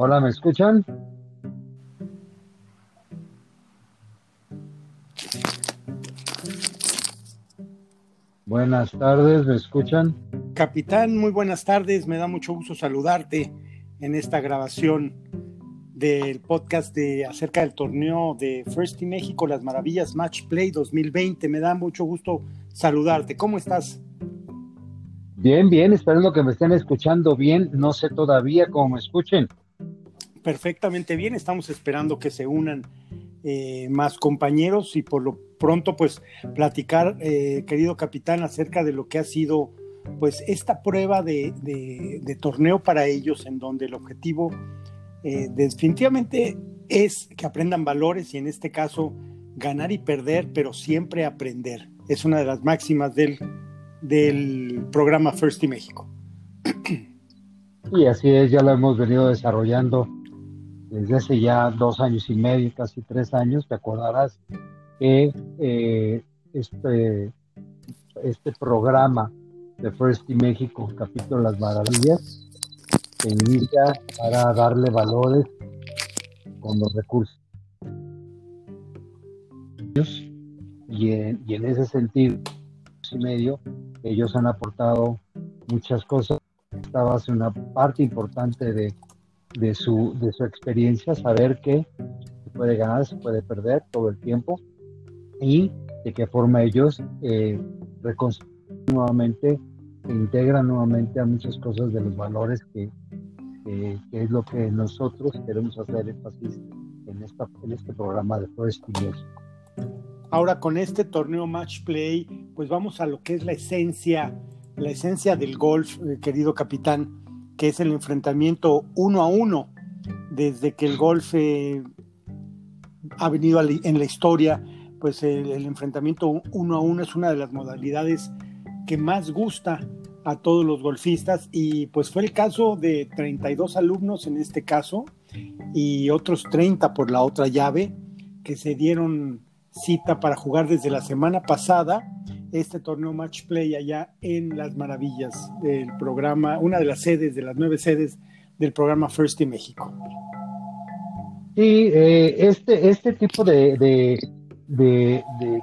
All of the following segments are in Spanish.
Hola, ¿me escuchan? Buenas tardes, ¿me escuchan? Capitán, muy buenas tardes, me da mucho gusto saludarte en esta grabación del podcast de acerca del torneo de First Team México, Las Maravillas Match Play 2020. Me da mucho gusto saludarte. ¿Cómo estás? Bien, bien, esperando que me estén escuchando bien. No sé todavía cómo me escuchen. Perfectamente bien, estamos esperando que se unan eh, más compañeros y por lo pronto pues platicar, eh, querido capitán, acerca de lo que ha sido pues esta prueba de, torneo para ellos en donde el objetivo eh, definitivamente es que aprendan valores y en este caso ganar y perder, pero siempre aprender. Es una de las máximas del, programa First y México. Y así es, ya lo hemos venido desarrollando desde hace ya dos años y medio, casi tres años, te acordarás que eh, este, este programa de First y México, capítulo Las Maravillas, se inicia para darle valores con los recursos. Y en, y en ese sentido, y medio, ellos han aportado muchas cosas. Esta va a ser una parte importante de de su, de su experiencia, saber que se puede ganar, se puede perder todo el tiempo y de qué forma ellos eh, reconstruyen nuevamente, se integran nuevamente a muchas cosas de los valores que, es lo que nosotros queremos hacer énfasis en, esta, en este programa de First Ahora con este torneo Match Play, pues vamos a lo que es la esencia, la esencia del golf, eh, querido capitán que es el enfrentamiento uno a uno, desde que el golf ha venido en la historia, pues el, enfrentamiento uno a uno es una de las modalidades que más gusta a todos los golfistas y pues fue el caso de 32 alumnos en este caso y otros 30 por la otra llave que se dieron cita para jugar desde la semana pasada este torneo Match Play allá en Las Maravillas del programa, una de las sedes, de las nueve sedes del programa First in México. Sí, eh, este, este tipo de, de, de,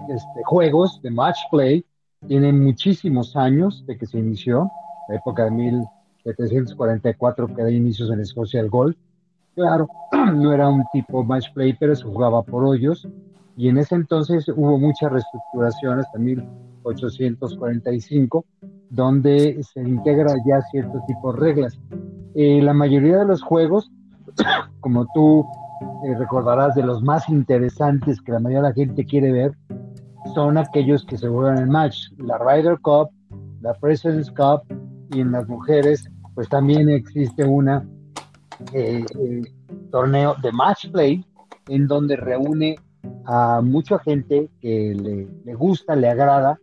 este, juegos de Match Play tienen muchísimos años de que se inició, la época de 1744 que da inicios en Escocia el golf. Claro, no era un tipo match play, pero se jugaba por hoyos. Y en ese entonces hubo muchas reestructuraciones, también 845, donde se integra ya cierto tipo de reglas. Eh, la mayoría de los juegos, como tú eh, recordarás, de los más interesantes que la mayoría de la gente quiere ver, son aquellos que se juegan en match. La Ryder Cup, la President's Cup y en las mujeres, pues también existe una eh, torneo de match play en donde reúne a mucha gente que le, gusta, le agrada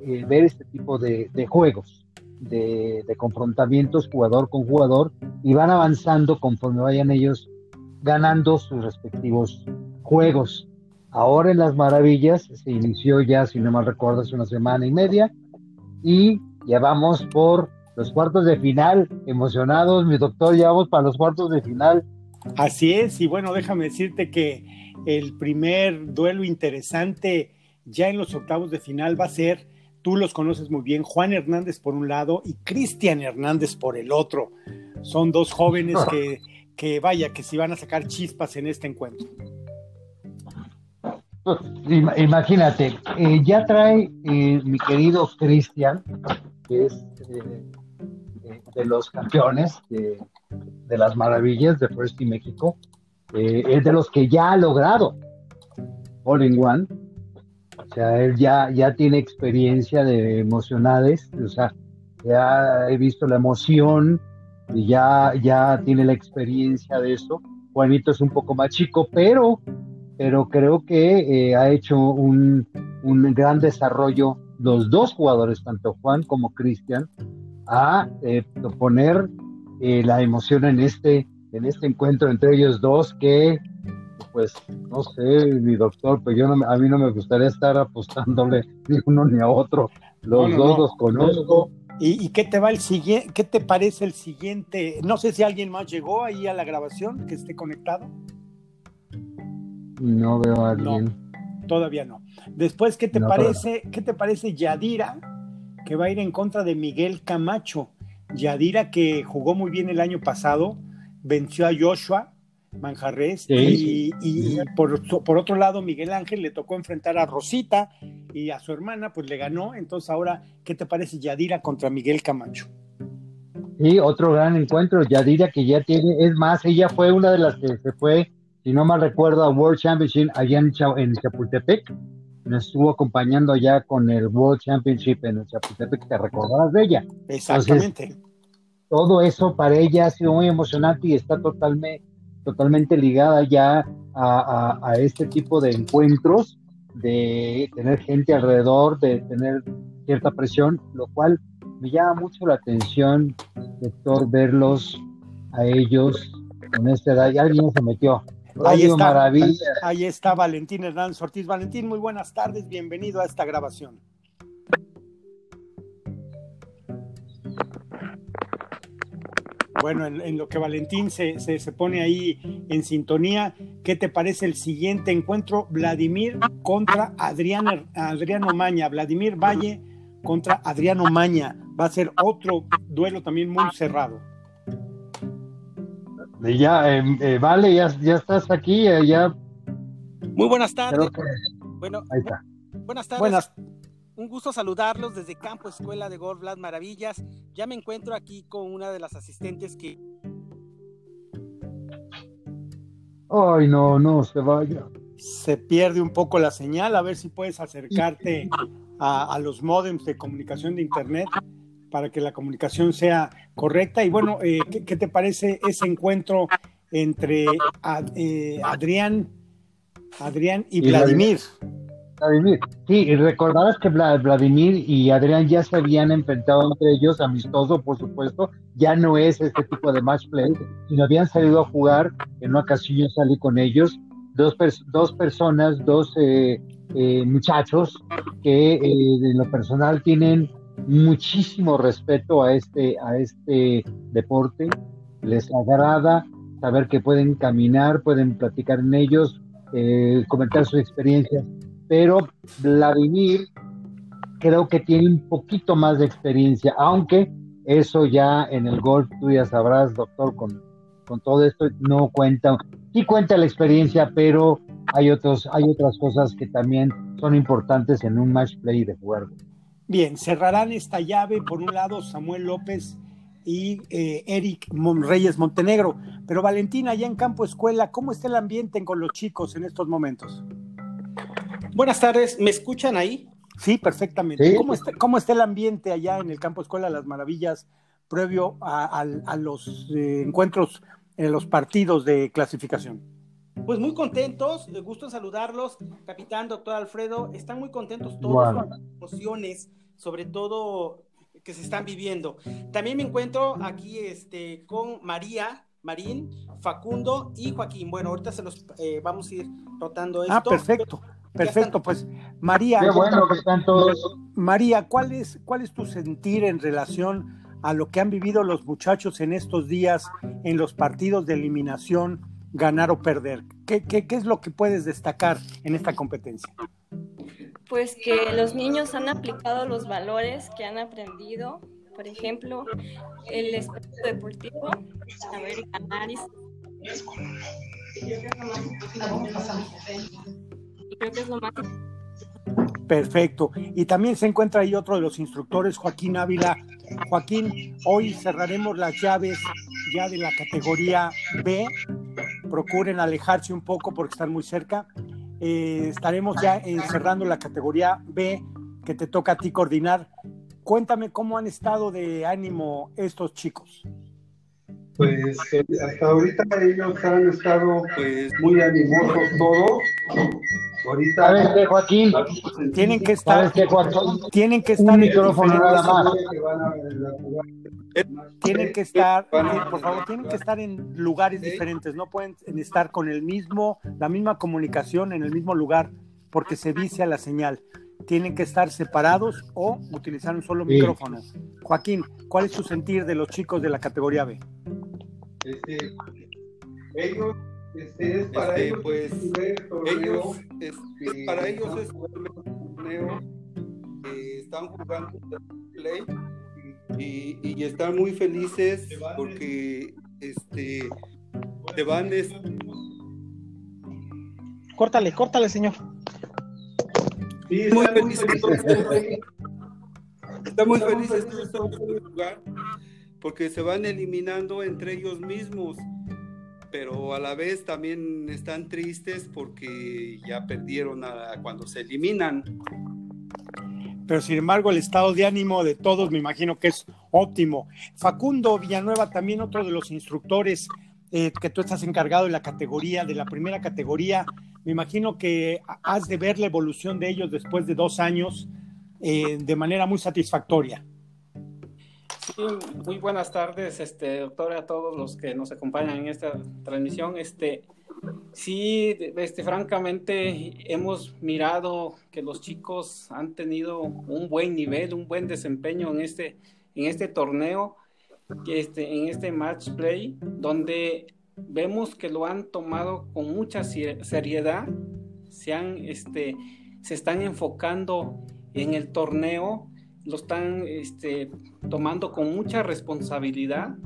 eh, ver este tipo de, juegos, de, confrontamientos jugador con jugador y van avanzando conforme vayan ellos ganando sus respectivos juegos. Ahora en las maravillas se inició ya, si no mal recuerdo, hace una semana y media y ya vamos por los cuartos de final, emocionados, mi doctor, ya vamos para los cuartos de final. Así es, y bueno, déjame decirte que el primer duelo interesante ya en los octavos de final va a ser, tú los conoces muy bien, Juan Hernández por un lado y Cristian Hernández por el otro. Son dos jóvenes que, que vaya, que si van a sacar chispas en este encuentro. Imagínate, eh, ya trae eh, mi querido Cristian, que es eh, de los campeones de, de, las maravillas de First México, eh, es de los que ya ha logrado All in One. O sea, él ya, ya tiene experiencia de emocionales, o sea, ya he visto la emoción y ya, ya tiene la experiencia de eso. Juanito es un poco más chico, pero, pero creo que eh, ha hecho un, un, gran desarrollo los dos jugadores, tanto Juan como Cristian, a eh, poner la emoción en este en este encuentro entre ellos dos que, pues, no sé, mi doctor, pues yo no, a mí no me gustaría estar apostándole ni uno ni a otro. Los dos los conozco. ¿Y, qué te va el siguiente? ¿Qué te parece el siguiente? No sé si alguien más llegó ahí a la grabación que esté conectado. No veo a alguien. todavía no. Después, ¿qué te parece? ¿Qué te parece Yadira que va a ir en contra de Miguel Camacho? Yadira que jugó muy bien el año pasado, venció a Joshua Manjarres y, por, por, otro lado Miguel Ángel le tocó enfrentar a Rosita y a su hermana, pues le ganó. Entonces ahora, ¿qué te parece Yadira contra Miguel Camacho? Sí, otro gran encuentro. Yadira que ya tiene, es más, ella fue una de las que se fue, si no mal recuerdo, a World Championship allá en, en Chapultepec. Nos estuvo acompañando ya con el World Championship en Chapultepec, te recordarás de ella. Exactamente. todo eso para ella ha sido muy emocionante y está totalmente, totalmente ligada ya a, a este tipo de encuentros de tener gente alrededor, de tener cierta presión, lo cual me llama mucho la atención, doctor, verlos a ellos con esta edad. Y alguien se metió. Ahí está, ahí está Valentín Hernández Ortiz. Valentín, muy buenas tardes, bienvenido a esta grabación. Bueno, en, lo que Valentín se, pone ahí en sintonía, ¿qué te parece el siguiente encuentro? Vladimir contra Adriano, Adriano Maña. Vladimir Valle contra Adriano Maña. Va a ser otro duelo también muy cerrado. Ya, em, eh, vale, ya, ya estás aquí, eh, ya. Muy buenas tardes. Bueno, ahí está. Buenas tardes. Buenas un gusto saludarlos desde Campo Escuela de Golf Las Maravillas. Ya me encuentro aquí con una de las asistentes que... Ay, no, no, se vaya. Se pierde un poco la señal, a ver si puedes acercarte a, los modems de comunicación de Internet para que la comunicación sea correcta. Y bueno, eh, ¿qué, te parece ese encuentro entre eh, Adrián, Adrián y, Vladimir? Vladimir. Sí, y recordarás que Vladimir y Adrián ya se habían enfrentado entre ellos, amistoso, por supuesto. Ya no es este tipo de match play, sino habían salido a jugar. En una ocasión yo salí con ellos, dos, dos personas, dos eh, eh, muchachos que eh, en lo personal tienen muchísimo respeto a este, a este deporte. Les agrada saber que pueden caminar, pueden platicar en ellos, comentar sus experiencias pero Vladimir creo que tiene un poquito más de experiencia, aunque eso ya en el golf tú ya sabrás, doctor, con, con todo esto no cuenta, sí cuenta la experiencia, pero hay, otros, hay otras cosas que también son importantes en un match play de juego. Bien, cerrarán esta llave por un lado Samuel López y eh, Eric Reyes Montenegro. Pero Valentina, allá en Campo Escuela, ¿cómo está el ambiente con los chicos en estos momentos? Buenas tardes, ¿me escuchan ahí? Sí, perfectamente. ¿Cómo, está, el ambiente allá en el Campo Escuela Las Maravillas previo a, los eh, encuentros en los partidos de clasificación? Pues muy contentos, eh, gusto en saludarlos, capitán, doctor Alfredo, están muy contentos todos con las emociones, sobre todo que se están viviendo. También me encuentro aquí este, con María, Marín, Facundo y Joaquín. Bueno, ahorita se los eh, vamos a ir rotando ah, esto. Ah, perfecto. Perfecto, pues María. bueno que están todos. María, ¿cuál es, ¿cuál es tu sentir en relación a lo que han vivido los muchachos en estos días en los partidos de eliminación, ganar o perder? ¿Qué, qué, qué es lo que puedes destacar en esta competencia? Pues que los niños han aplicado los valores que han aprendido, por ejemplo, el espíritu deportivo, saber ganar y creo que es lo más Perfecto. Y también se encuentra ahí otro de los instructores, Joaquín Ávila. Joaquín, hoy cerraremos las llaves ya de la categoría B. Procuren alejarse un poco porque están muy cerca. Eh, estaremos ya cerrando la categoría B que te toca a ti coordinar. Cuéntame cómo han estado de ánimo estos chicos. Pues eh, hasta ahorita ellos han estado pues, muy animosos todos Ahorita. ¿Sabes qué, Joaquín? Tienen que estar. Tienen que estar. micrófono nada más. Tienen que estar, por favor, tienen que estar en lugares diferentes. No pueden estar con el mismo, la misma comunicación en el mismo lugar, porque se dice a la señal. tienen que estar separados o utilizar un solo micrófono. Joaquín, ¿cuál es su sentir de los chicos de la categoría B? Este, ellos, este, es para este, ellos, pues, ellos, este, para ellos es un torneo, están jugando play y, y, están muy felices porque este te van Córtale, córtale, señor. Sí, muy felices. Están muy felices de jugar porque se van eliminando entre ellos mismos, pero a la vez también están tristes porque ya perdieron a, cuando se eliminan. Pero sin embargo el estado de ánimo de todos me imagino que es óptimo. Facundo Villanueva, también otro de los instructores eh, que tú estás encargado de la categoría, de la primera categoría, me imagino que has de ver la evolución de ellos después de dos años eh, de manera muy satisfactoria. Sí, muy buenas tardes, este, doctor, a todos los que nos acompañan en esta transmisión. Este, sí, este, francamente hemos mirado que los chicos han tenido un buen nivel, un buen desempeño en este, en este torneo, este, en este match play, donde vemos que lo han tomado con mucha seriedad, se, han, este, se están enfocando en el torneo, lo están este, tomando con mucha responsabilidad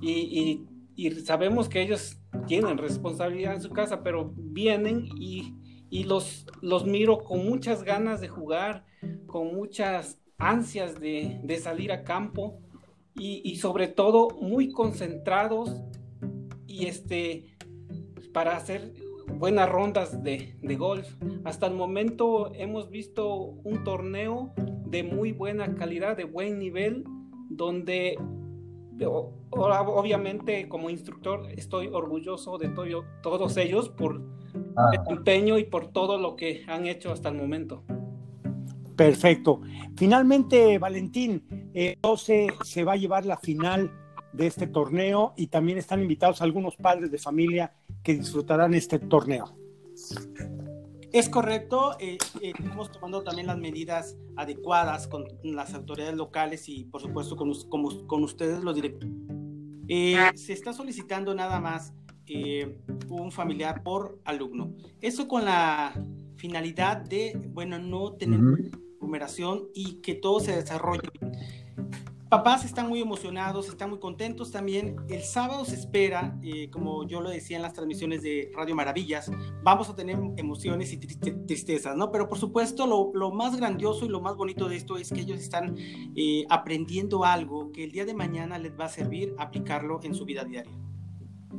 y, sabemos que ellos tienen responsabilidad en su casa, pero vienen y, los, los miro con muchas ganas de jugar, con muchas ansias de, salir a campo y, y sobre todo muy concentrados y este, para hacer buenas rondas de, golf. Hasta el momento hemos visto un torneo de muy buena calidad, de buen nivel, donde obviamente como instructor estoy orgulloso de todos ellos por ah. el empeño y por todo lo que han hecho hasta el momento. Perfecto. Finalmente, Valentín, eh, 12 se va a llevar la final de este torneo y también están invitados algunos padres de familia que disfrutarán este torneo. Es correcto, eh, eh, estamos tomando también las medidas adecuadas con las autoridades locales y por supuesto con, con ustedes los directores. Eh, se está solicitando nada más un familiar por alumno. Eso con la finalidad de, bueno, no tener numeración y que todo se desarrolle papás están muy emocionados, están muy contentos también. El sábado se espera, eh, como yo lo decía en las transmisiones de Radio Maravillas, vamos a tener emociones y tristezas, ¿no? Pero por supuesto, lo, más grandioso y lo más bonito de esto es que ellos están eh, aprendiendo algo que el día de mañana les va a servir aplicarlo en su vida diaria.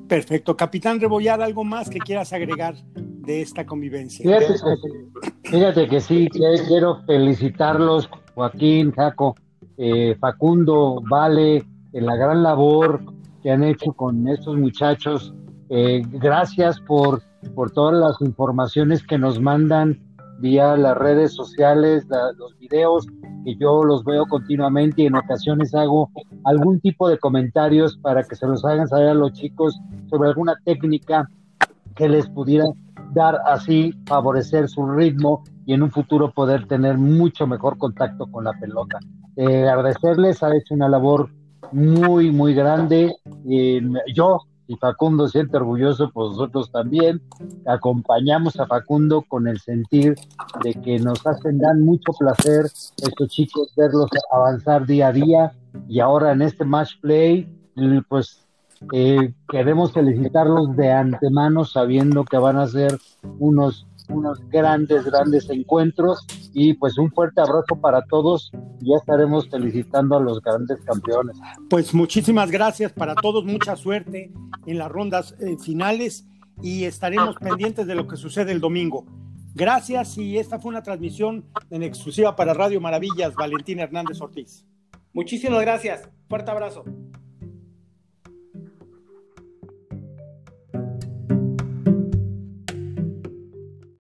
Perfecto. Capitán Rebollar, ¿algo más que quieras agregar de esta convivencia? Fíjate que, sí, quiero felicitarlos, Joaquín, Jaco eh, Facundo, Vale, en la gran labor que han hecho con estos muchachos. Eh, gracias por, por todas las informaciones que nos mandan vía las redes sociales, los videos, que yo los veo continuamente y en ocasiones hago algún tipo de comentarios para que se los hagan saber a los chicos sobre alguna técnica que les pudiera dar así, favorecer su ritmo y en un futuro poder tener mucho mejor contacto con la pelota. Eh, agradecerles, ha hecho una labor muy, muy grande. yo y Facundo siente orgulloso, pues nosotros también acompañamos a Facundo con el sentir de que nos hacen dan mucho placer estos chicos verlos avanzar día a día y ahora en este match play, pues eh, queremos felicitarlos de antemano sabiendo que van a ser unos unos grandes, grandes encuentros y pues un fuerte abrazo para todos. Ya estaremos felicitando a los grandes campeones. Pues muchísimas gracias para todos, mucha suerte en las rondas eh, finales y estaremos pendientes de lo que sucede el domingo. Gracias y esta fue una transmisión en exclusiva para Radio Maravillas, Valentín Hernández Ortiz. Muchísimas gracias. Fuerte abrazo.